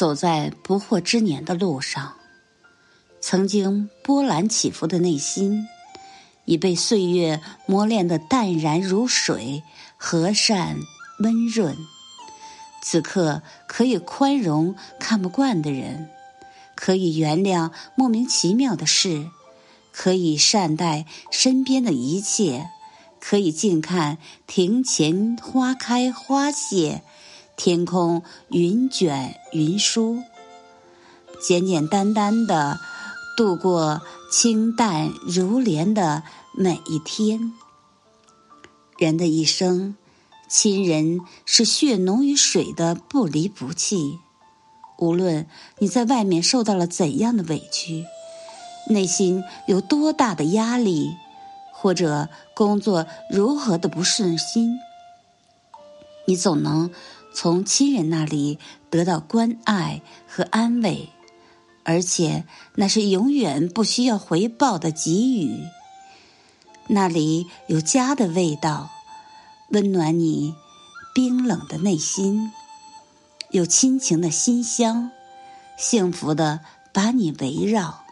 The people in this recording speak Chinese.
走在不惑之年的路上，曾经波澜起伏的内心，已被岁月磨练的淡然如水，和善温润。此刻可以宽容看不惯的人，可以原谅莫名其妙的事，可以善待身边的一切，可以静看庭前花开花谢。天空云卷云舒，简简单单的度过清淡如莲的每一天。人的一生，亲人是血浓于水的不离不弃。无论你在外面受到了怎样的委屈，内心有多大的压力，或者工作如何的不顺心，你总能。从亲人那里得到关爱和安慰，而且那是永远不需要回报的给予。那里有家的味道，温暖你冰冷的内心；有亲情的馨香，幸福的把你围绕。